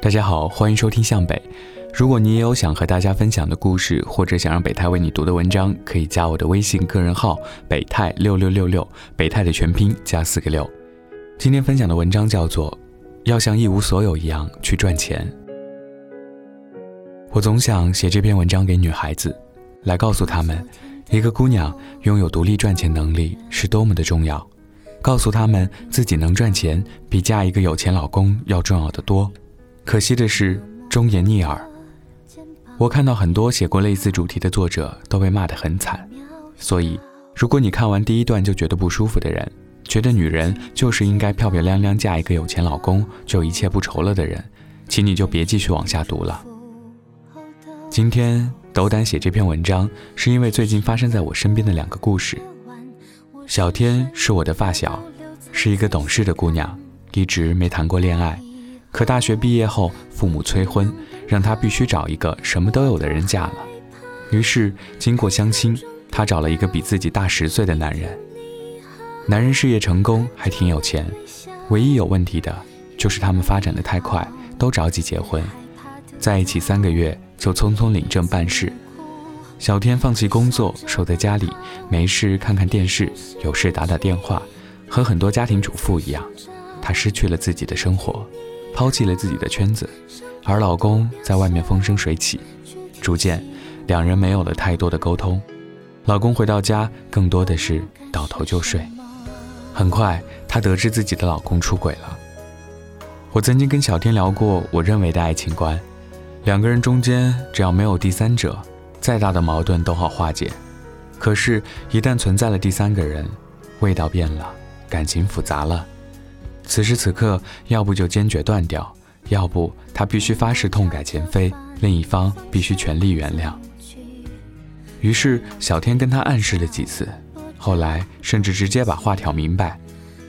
大家好，欢迎收听向北。如果你也有想和大家分享的故事，或者想让北太为你读的文章，可以加我的微信个人号北太六六六六，北太的全拼加四个六。今天分享的文章叫做《要像一无所有一样去赚钱》。我总想写这篇文章给女孩子，来告诉她们，一个姑娘拥有独立赚钱能力是多么的重要，告诉她们自己能赚钱比嫁一个有钱老公要重要的多。可惜的是，忠言逆耳。我看到很多写过类似主题的作者都被骂得很惨，所以，如果你看完第一段就觉得不舒服的人，觉得女人就是应该漂漂亮亮嫁一个有钱老公就一切不愁了的人，请你就别继续往下读了。今天斗胆写这篇文章，是因为最近发生在我身边的两个故事。小天是我的发小，是一个懂事的姑娘，一直没谈过恋爱。可大学毕业后，父母催婚，让她必须找一个什么都有的人嫁了。于是，经过相亲，她找了一个比自己大十岁的男人。男人事业成功，还挺有钱，唯一有问题的就是他们发展的太快，都着急结婚，在一起三个月就匆匆领证办事。小天放弃工作，守在家里，没事看看电视，有事打打电话，和很多家庭主妇一样，她失去了自己的生活。抛弃了自己的圈子，而老公在外面风生水起，逐渐，两人没有了太多的沟通。老公回到家，更多的是倒头就睡。很快，她得知自己的老公出轨了。我曾经跟小天聊过我认为的爱情观：两个人中间只要没有第三者，再大的矛盾都好化解。可是，一旦存在了第三个人，味道变了，感情复杂了。此时此刻，要不就坚决断掉，要不他必须发誓痛改前非，另一方必须全力原谅。于是小天跟他暗示了几次，后来甚至直接把话挑明白。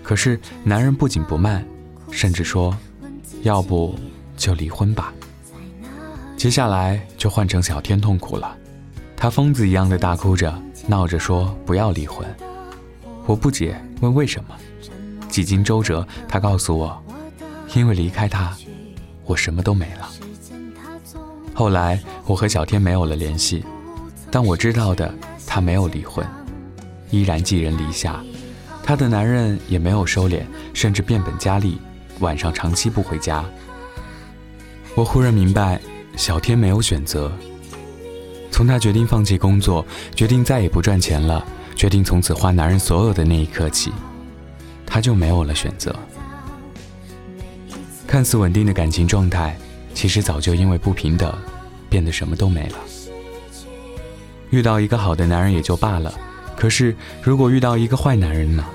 可是男人不紧不慢，甚至说：“要不就离婚吧。”接下来就换成小天痛苦了，他疯子一样的大哭着，闹着说不要离婚。我不解，问为什么？几经周折，他告诉我，因为离开他，我什么都没了。后来我和小天没有了联系，但我知道的，他没有离婚，依然寄人篱下。他的男人也没有收敛，甚至变本加厉，晚上长期不回家。我忽然明白，小天没有选择。从他决定放弃工作，决定再也不赚钱了，决定从此花男人所有的那一刻起。他就没有了选择。看似稳定的感情状态，其实早就因为不平等，变得什么都没了。遇到一个好的男人也就罢了，可是如果遇到一个坏男人呢？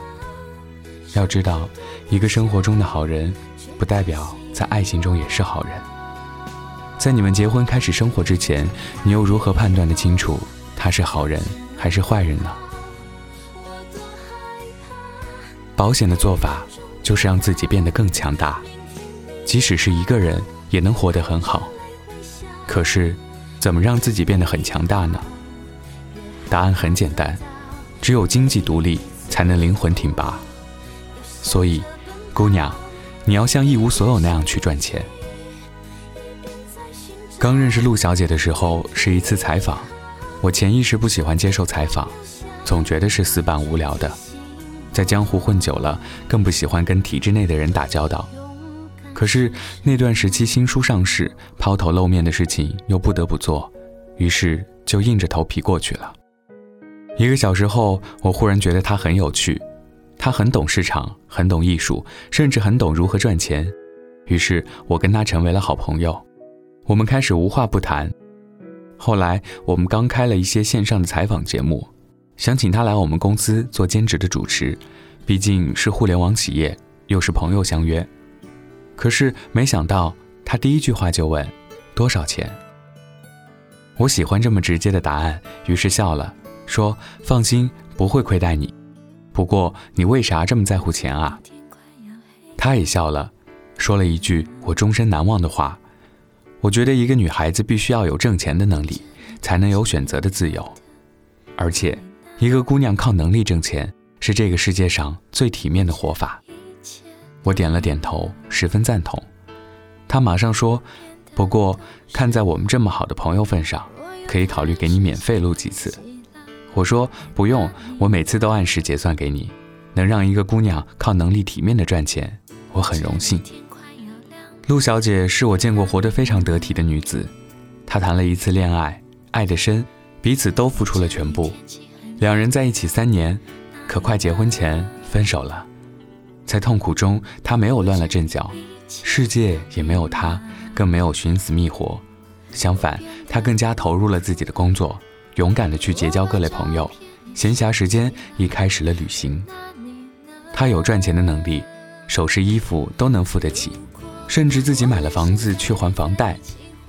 要知道，一个生活中的好人，不代表在爱情中也是好人。在你们结婚开始生活之前，你又如何判断的清楚他是好人还是坏人呢？保险的做法就是让自己变得更强大，即使是一个人也能活得很好。可是，怎么让自己变得很强大呢？答案很简单，只有经济独立，才能灵魂挺拔。所以，姑娘，你要像一无所有那样去赚钱。刚认识陆小姐的时候是一次采访，我潜意识不喜欢接受采访，总觉得是死板无聊的。在江湖混久了，更不喜欢跟体制内的人打交道。可是那段时期新书上市，抛头露面的事情又不得不做，于是就硬着头皮过去了。一个小时后，我忽然觉得他很有趣，他很懂市场，很懂艺术，甚至很懂如何赚钱。于是我跟他成为了好朋友，我们开始无话不谈。后来我们刚开了一些线上的采访节目。想请他来我们公司做兼职的主持，毕竟是互联网企业，又是朋友相约。可是没想到，他第一句话就问：“多少钱？”我喜欢这么直接的答案，于是笑了，说：“放心，不会亏待你。不过你为啥这么在乎钱啊？”他也笑了，说了一句我终身难忘的话：“我觉得一个女孩子必须要有挣钱的能力，才能有选择的自由，而且。”一个姑娘靠能力挣钱是这个世界上最体面的活法。我点了点头，十分赞同。他马上说：“不过看在我们这么好的朋友份上，可以考虑给你免费录几次。”我说：“不用，我每次都按时结算给你。能让一个姑娘靠能力体面的赚钱，我很荣幸。”陆小姐是我见过活得非常得体的女子，她谈了一次恋爱，爱得深，彼此都付出了全部。两人在一起三年，可快结婚前分手了。在痛苦中，她没有乱了阵脚，世界也没有她，更没有寻死觅活。相反，她更加投入了自己的工作，勇敢地去结交各类朋友，闲暇时间亦开始了旅行。她有赚钱的能力，首饰、衣服都能付得起。甚至自己买了房子去还房贷，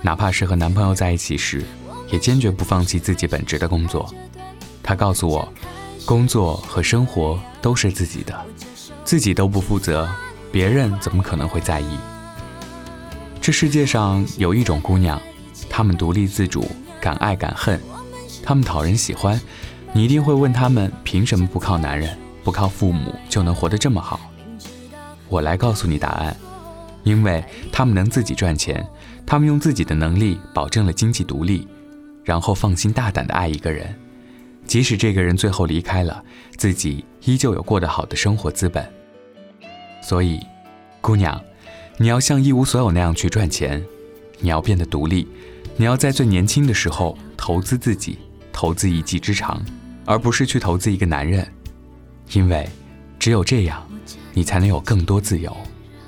哪怕是和男朋友在一起时，也坚决不放弃自己本职的工作。她告诉我，工作和生活都是自己的，自己都不负责，别人怎么可能会在意？这世界上有一种姑娘，她们独立自主，敢爱敢恨，她们讨人喜欢。你一定会问她们，凭什么不靠男人，不靠父母就能活得这么好？我来告诉你答案。因为他们能自己赚钱，他们用自己的能力保证了经济独立，然后放心大胆的爱一个人，即使这个人最后离开了，自己依旧有过得好的生活资本。所以，姑娘，你要像一无所有那样去赚钱，你要变得独立，你要在最年轻的时候投资自己，投资一技之长，而不是去投资一个男人，因为只有这样，你才能有更多自由。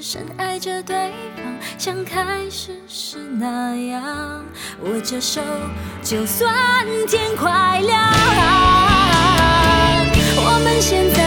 深爱着对方，像开始时那样，握着手，就算天快亮。我们现在。